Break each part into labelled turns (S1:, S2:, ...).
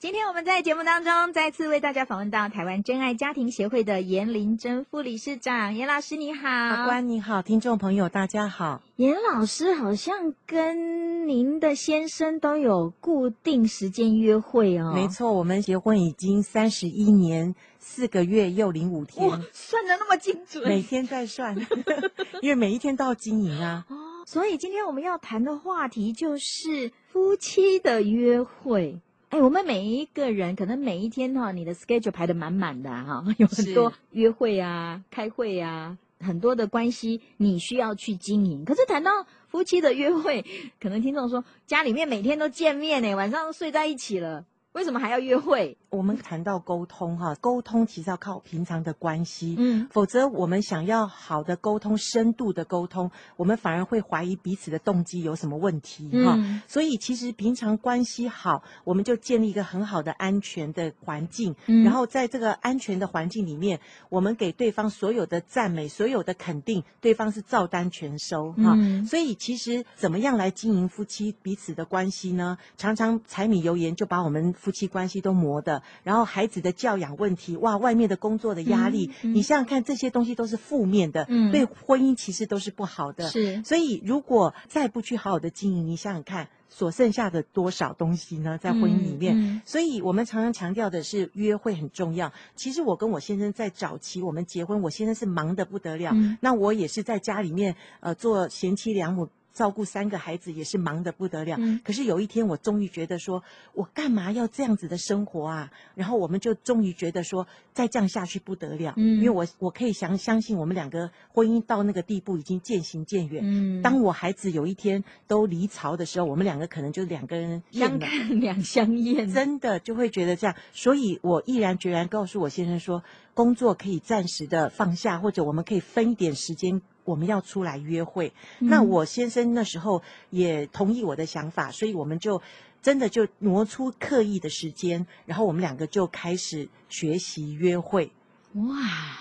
S1: 今天我们在节目当中再次为大家访问到台湾真爱家庭协会的严玲珍副理事长，严老师你好。
S2: 法官你好，听众朋友大家好。
S1: 严老师好像跟您的先生都有固定时间约会哦。
S2: 没错，我们结婚已经三十一年四个月又零五天。
S1: 算的那么精准，
S2: 每天在算，因为每一天都要经营啊。
S1: 哦，所以今天我们要谈的话题就是夫妻的约会。哎，我们每一个人可能每一天哈，你的 schedule 排得满满的哈，有很多约会啊、开会啊，很多的关系你需要去经营。可是谈到夫妻的约会，可能听众说家里面每天都见面呢，晚上睡在一起了。为什么还要约会？
S2: 我们谈到沟通哈，沟通其实要靠平常的关系，
S1: 嗯，
S2: 否则我们想要好的沟通、深度的沟通，我们反而会怀疑彼此的动机有什么问题哈。
S1: 嗯，
S2: 所以其实平常关系好，我们就建立一个很好的安全的环境，
S1: 嗯，
S2: 然后在这个安全的环境里面，我们给对方所有的赞美、所有的肯定，对方是照单全收哈。
S1: 嗯，
S2: 所以其实怎么样来经营夫妻彼此的关系呢？常常柴米油盐就把我们夫妻关系都磨的，然后孩子的教养问题，哇，外面的工作的压力，
S1: 嗯嗯、
S2: 你想想看，这些东西都是负面的，
S1: 嗯，
S2: 对婚姻其实都是不好的。
S1: 是，
S2: 所以如果再不去好好的经营，你想想看，所剩下的多少东西呢？在婚姻里面，
S1: 嗯嗯、
S2: 所以我们常常强调的是约会很重要。其实我跟我先生在早期我们结婚，我先生是忙得不得了，
S1: 嗯、
S2: 那我也是在家里面呃做贤妻良母。照顾三个孩子也是忙得不得了，
S1: 嗯，
S2: 可是有一天我终于觉得说，我干嘛要这样子的生活啊？然后我们就终于觉得说，再这样下去不得了，
S1: 嗯，
S2: 因为我我可以相相信我们两个婚姻到那个地步已经渐行渐远，
S1: 嗯，
S2: 当我孩子有一天都离巢的时候，我们两个可能就两个人
S1: 相看两相厌，
S2: 真的就会觉得这样，所以我毅然决然告诉我先生说，工作可以暂时的放下，或者我们可以分一点时间。我们要出来约会，
S1: 嗯，
S2: 那我先生那时候也同意我的想法，所以我们就真的就挪出刻意的时间，然后我们两个就开始学习约会。
S1: 哇，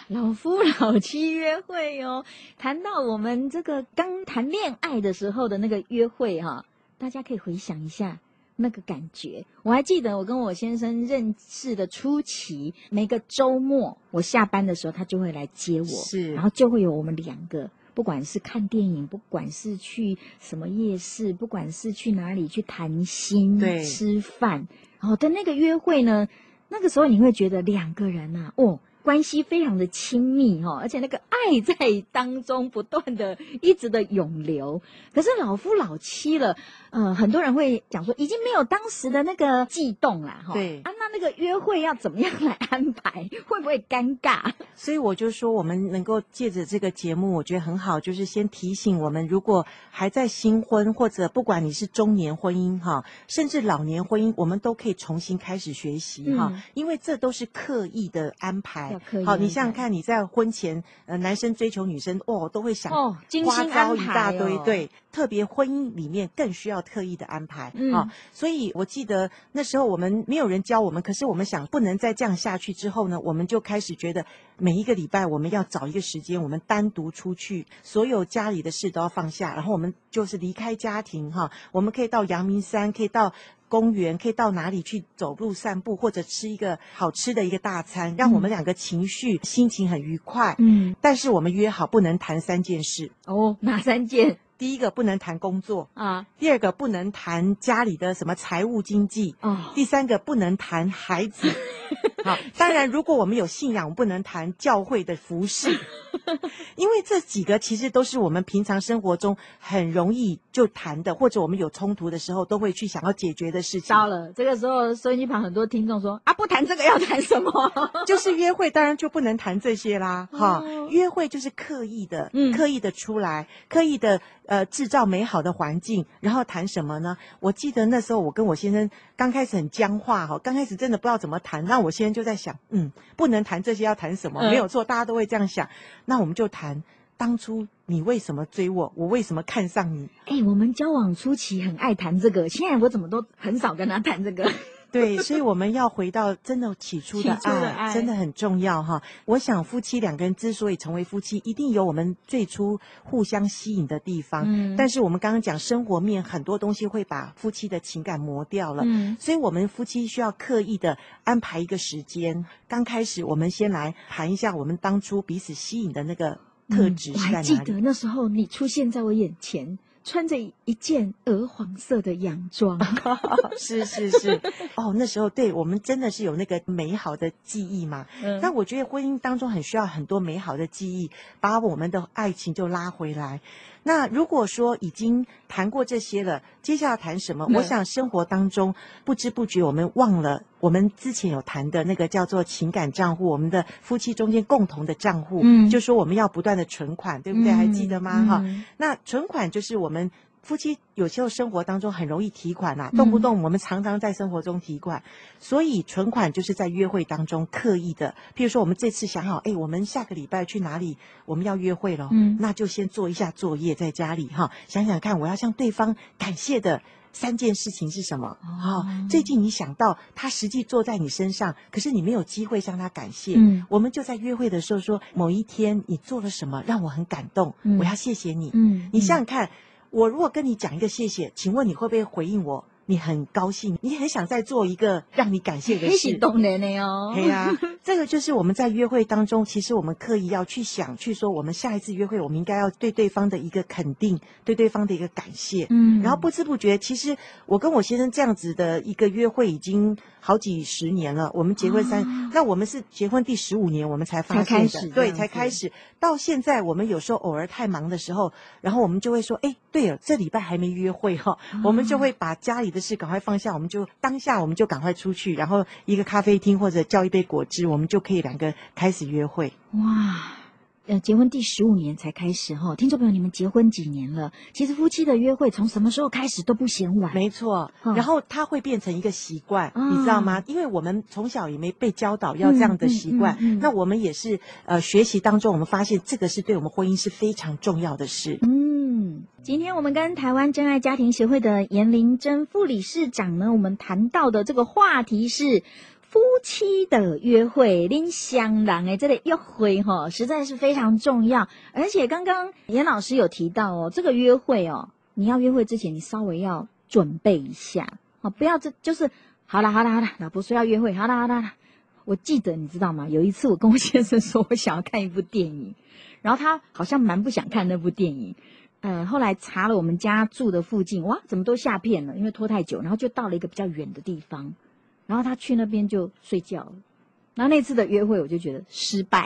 S1: 老夫老妻约会哦！谈到我们这个刚谈恋爱的时候的那个约会哈，大家可以回想一下那个感觉。我还记得我跟我先生认识的初期，每个周末我下班的时候，他就会来接我，
S2: 是，然
S1: 后就会有我们两个。不管是看电影，不管是去什么夜市，不管是去哪里去谈心、吃饭，然后的那个约会呢，那个时候你会觉得两个人啊，哦。关系非常的亲密哈，而且那个爱在当中不断的一直的涌流。可是老夫老妻了，呃，很多人会讲说，已经没有当时的那个悸动了哈。
S2: 对
S1: 啊，那那个约会要怎么样来安排？会不会尴尬？
S2: 所以我就说，我们能够借着这个节目，我觉得很好，就是先提醒我们，如果还在新婚，或者不管你是中年婚姻哈，甚至老年婚姻，我们都可以重新开始学习哈，
S1: 嗯，
S2: 因为这都是刻意的安排。
S1: 好，
S2: 你想想看，你在婚前，呃，男生追求女生，哦，都会想
S1: 哦，
S2: 花招一大堆，
S1: 哦、
S2: 对，特别婚姻里面更需要特意的安排，
S1: 嗯，
S2: 哦，所以我记得那时候我们没有人教我们，可是我们想不能再这样下去之后呢，我们就开始觉得每一个礼拜我们要找一个时间，我们单独出去，所有家里的事都要放下，然后我们就是离开家庭，哈，我们可以到阳明山，可以到。公园可以到哪里去走路散步，或者吃一个好吃的一个大餐，让我们两个情绪、嗯、心情很愉快。
S1: 嗯，
S2: 但是我们约好不能谈三件事
S1: 哦，哪三件？
S2: 第一个不能谈工作
S1: 啊，
S2: 第二个不能谈家里的什么财务经济
S1: 啊，
S2: 第三个不能谈孩子。好，当然如果我们有信仰，不能谈教会的服事，因为这几个其实都是我们平常生活中很容易就谈的，或者我们有冲突的时候都会去想要解决的事情。
S1: 糟了，这个时候收音机旁很多听众说啊，不谈这个要谈什么？
S2: 就是约会，当然就不能谈这些啦。哈、哦，约会就是刻意的，
S1: 嗯，
S2: 刻意的出来，刻意的。呃，制造美好的环境，然后谈什么呢？我记得那时候我跟我先生刚开始很僵化哈，刚开始真的不知道怎么谈。那我先生就在想，嗯，不能谈这些，要谈什么？没有错，大家都会这样想。那我们就谈当初你为什么追我，我为什么看上你？
S1: 哎，我们交往初期很爱谈这个，现在我怎么都很少跟他谈这个。
S2: 对，所以我们要回到真的起初的
S1: 爱，的爱
S2: 真的很重要哈。我想夫妻两个人之所以成为夫妻，一定有我们最初互相吸引的地方。嗯，但是我们刚刚讲生活面很多东西会把夫妻的情感磨掉了。嗯，所以我们夫妻需要刻意的安排一个时间。刚开始，我们先来谈一下我们当初彼此吸引的那个特质是在哪里？
S1: 嗯，我还记得那时候你出现在我眼前。穿着一件鹅黄色的洋装，
S2: 是是是，哦，那时候对我们真的是有那个美好的记忆嘛。嗯，但我觉得婚姻当中很需要很多美好的记忆，把我们的爱情就拉回来。那如果说已经谈过这些了，接下来谈什么？我想生活当中不知不觉我们忘了我们之前有谈的那个叫做情感账户，我们的夫妻中间共同的账户，嗯，就说我们要不断的存款，对不对？还记得吗？哈，那存款就是我们。夫妻有时候生活当中很容易提款呐，动不动我们常常在生活中提款，嗯、所以存款就是在约会当中刻意的。譬如说，我们这次想好，哎，我们下个礼拜去哪里？我们要约会了，嗯，那就先做一下作业，在家里哈，想想看，我要向对方感谢的三件事情是什么？哦，最近你想到他实际坐在你身上，可是你没有机会向他感谢。嗯，我们就在约会的时候说，某一天你做了什么让我很感动，嗯、我要谢谢你。嗯，你想想看。我如果跟你讲一个谢谢，请问你会不会回应我？你很高兴，你很想再做一个让你感谢的事。
S1: 动人的哦。
S2: 对呀，这个就是我们在约会当中，其实我们刻意要去想，去说我们下一次约会，我们应该要对对方的一个肯定，对对方的一个感谢。嗯。然后不知不觉，其实我跟我先生这样子的一个约会已经好几十年了。我们结婚三，哦、那我们是结婚第十五年，我们才发现的。对，才开始。到现在，我们有时候偶尔太忙的时候，然后我们就会说，哎，对了，这礼拜还没约会哈、我们就会把家里的。是赶快放下，我们就当下我们就赶快出去，然后一个咖啡厅或者叫一杯果汁，我们就可以两个开始约会。
S1: 哇，呃，结婚第十五年才开始哈，听众朋友，你们结婚几年了？其实夫妻的约会从什么时候开始都不嫌晚。
S2: 没错，然后它会变成一个习惯，哦、你知道吗？因为我们从小也没被教导要这样的习惯，嗯那我们也是呃学习当中，我们发现这个是对我们婚姻是非常重要的事。
S1: 嗯。今天我们跟台湾真爱家庭协会的颜玲珍副理事长呢，我们谈到的这个话题是夫妻的约会，拎香囊哎，这里约会哈，实在是非常重要。而且刚刚颜老师有提到哦，这个约会哦，你要约会之前，你稍微要准备一下哦，不要这就是好了好了好了，老婆说要约会，好了好了好了。我记得你知道吗？有一次我跟我先生说我想要看一部电影，然后他好像蛮不想看那部电影。嗯，后来查了我们家住的附近，哇，怎么都下片了？因为拖太久，然后就到了一个比较远的地方，然后他去那边就睡觉了。然后那次的约会，我就觉得失败。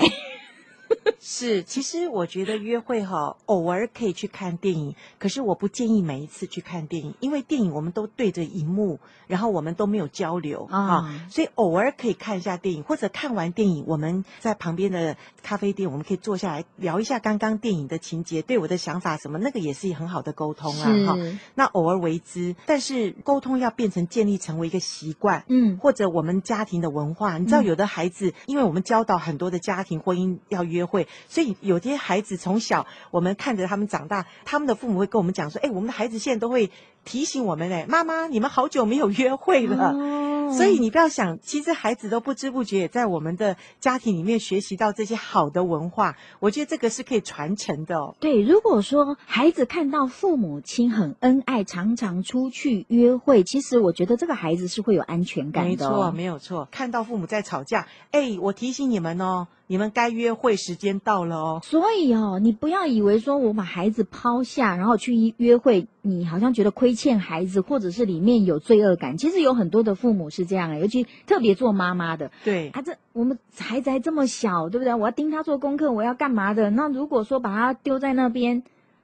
S2: 是，其实我觉得约会哈，偶尔可以去看电影，可是我不建议每一次去看电影，因为电影我们都对着荧幕，然后我们都没有交流啊，所以偶尔可以看一下电影，或者看完电影，我们在旁边的咖啡店，我们可以坐下来聊一下刚刚电影的情节，对我的想法什么，那个也是很好的沟通啊。哈是，那偶尔为之，但是沟通要变成建立成为一个习惯，嗯，或者我们家庭的文化，你知道，有的孩子，嗯、因为我们教导很多的家庭婚姻要约会。会。所以有些孩子从小，我们看着他们长大，他们的父母会跟我们讲说：“哎，我们的孩子现在都会提醒我们，哎，妈妈，你们好久没有约会了。”哦 所以你不要想，其实孩子都不知不觉也在我们的家庭里面学习到这些好的文化。我觉得这个是可以传承的哦。
S1: 对，如果说孩子看到父母亲很恩爱，常常出去约会，其实我觉得这个孩子是会有安全感的哦。
S2: 没错，没有错。看到父母在吵架，哎，我提醒你们哦，你们该约会时间到了哦。
S1: 所以哦，你不要以为说我把孩子抛下，然后去约会，你好像觉得亏欠孩子，或者是里面有罪恶感。其实有很多的父母是。这样啊，尤其特别做妈妈的，
S2: 对，
S1: 啊这我们孩子还这么小，对不对？我要盯他做功课，我要干嘛的？那如果说把他丢在那边，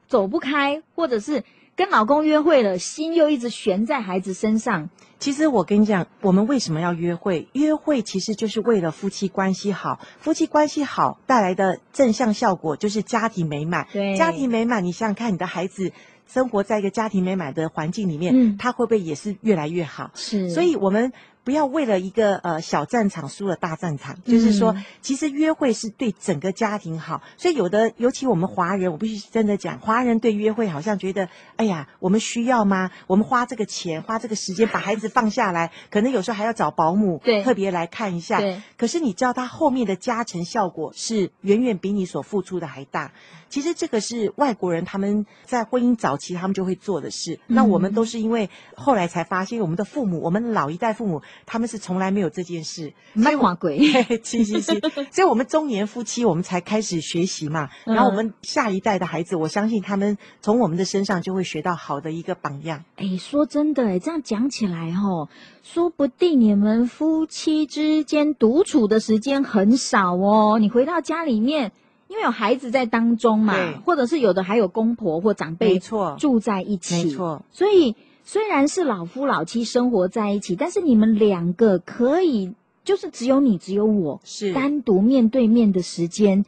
S1: 走不开，或者是跟老公约会了，心又一直悬在孩子身上。
S2: 其实我跟你讲，我们为什么要约会？约会其实就是为了夫妻关系好，夫妻关系好带来的正向效果就是家庭美满。
S1: 对，
S2: 家庭美满，你想想看，你的孩子。生活在一个家庭美满的环境里面，嗯，他会不会也是越来越好？
S1: 是，
S2: 所以我们。不要为了一个呃小战场输了大战场。嗯、就是说，其实约会是对整个家庭好。所以有的，尤其我们华人，我必须真的讲，华人对约会好像觉得，哎呀，我们需要吗？我们花这个钱，花这个时间把孩子放下来，可能有时候还要找保姆，
S1: 对，
S2: 特别来看一下。对。可是你知道，他后面的加成效果是远远比你所付出的还大。其实这个是外国人他们在婚姻早期他们就会做的事。嗯、那我们都是因为后来才发现，我们的父母，我们老一代父母他们是从来没有这件事。
S1: 卖花鬼，
S2: 是是是。所以我们中年夫妻，我们才开始学习嘛。然后我们下一代的孩子，我相信他们从我们的身上就会学到好的一个榜样。
S1: 哎，说真的，哎，这样讲起来吼，说不定你们夫妻之间独处的时间很少哦。你回到家里面。因为有孩子在当中嘛，或者是有的还有公婆或长辈，没错，住在一起，没错。所以虽然是老夫老妻生活在一起，但是你们两个可以就是只有你只有我，是单独面对面的时间，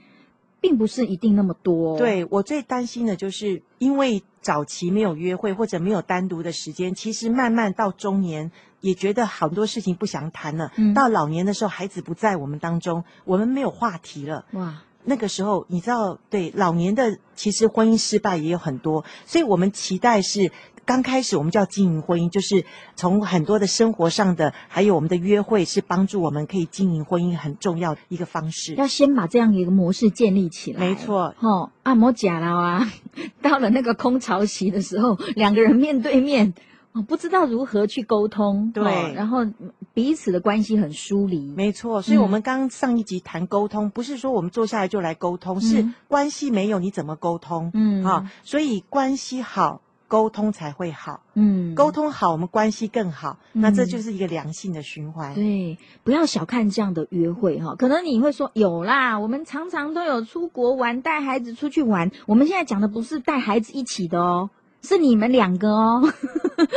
S1: 并不是一定那么多。
S2: 对，我最担心的就是，因为早期没有约会或者没有单独的时间，其实慢慢到中年也觉得很多事情不想谈了。嗯，到老年的时候，孩子不在我们当中，我们没有话题了。哇。那个时候，你知道，对老年的其实婚姻失败也有很多，所以我们期待是刚开始我们就要经营婚姻，就是从很多的生活上的，还有我们的约会，是帮助我们可以经营婚姻很重要的一个方式。
S1: 要先把这样一个模式建立起来。
S2: 没错，
S1: 哦，按摩假了啊，到了那个空巢期的时候，两个人面对面。哦，不知道如何去沟通，对，哦，然后彼此的关系很疏离，
S2: 没错。所以，我们刚上一集谈沟通，嗯，不是说我们坐下来就来沟通，嗯，是关系没有你怎么沟通？嗯，啊，哦，所以关系好，沟通才会好。嗯，沟通好，我们关系更好，嗯，那这就是一个良性的循环。
S1: 对，不要小看这样的约会哈，可能你会说有啦，我们常常都有出国玩，带孩子出去玩。我们现在讲的不是带孩子一起的哦。是你们两个哦，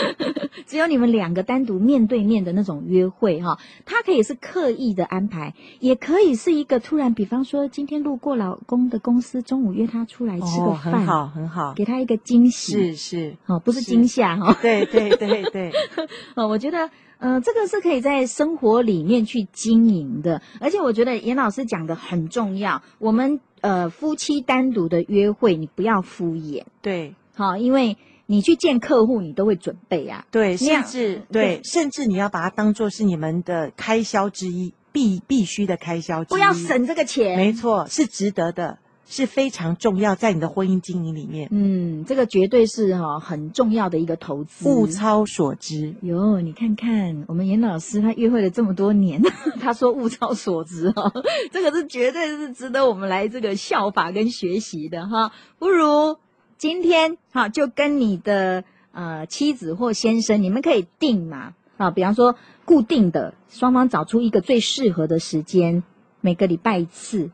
S1: 只有你们两个单独面对面的那种约会哈，他可以是刻意的安排，也可以是一个突然，比方说今天路过老公的公司，中午约他出来吃个饭，哦，很
S2: 好很好，
S1: 给他一个惊喜，
S2: 是是。
S1: 哦，不是惊吓 哈，
S2: 对对对对，
S1: 哦，我觉得呃，这个是可以在生活里面去经营的，而且我觉得严老师讲的很重要，我们呃夫妻单独的约会，你不要敷衍，
S2: 对。
S1: 好，因为你去见客户，你都会准备啊。
S2: 对，甚至对，对，甚至你要把它当做是你们的开销之一，必必须的开销之一。
S1: 不要省这个钱。没
S2: 错，是值得的，是非常重要，在你的婚姻经营里面。
S1: 嗯，这个绝对是哈很重要的一个投资。
S2: 物超所值。
S1: 哟，你看看我们严老师，他约会了这么多年，他说物超所值哈，这个是绝对是值得我们来这个效法跟学习的哈，不如。今天哈，就跟你的呃妻子或先生，你们可以定嘛啊，比方说固定的，双方找出一个最适合的时间，每个礼拜一次。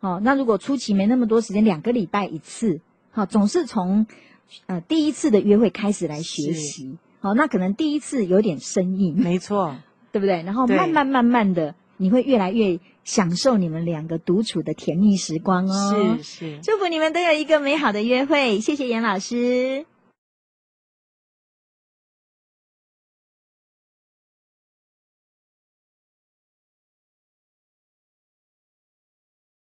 S1: 哦，那如果初期没那么多时间，两个礼拜一次。好，总是从呃第一次的约会开始来学习。好，那可能第一次有点生硬，
S2: 没错，
S1: 对不对？然后慢慢慢慢的。你会越来越享受你们两个独处的甜蜜时光哦。
S2: 是是，
S1: 祝福你们都有一个美好的约会。谢谢严老师。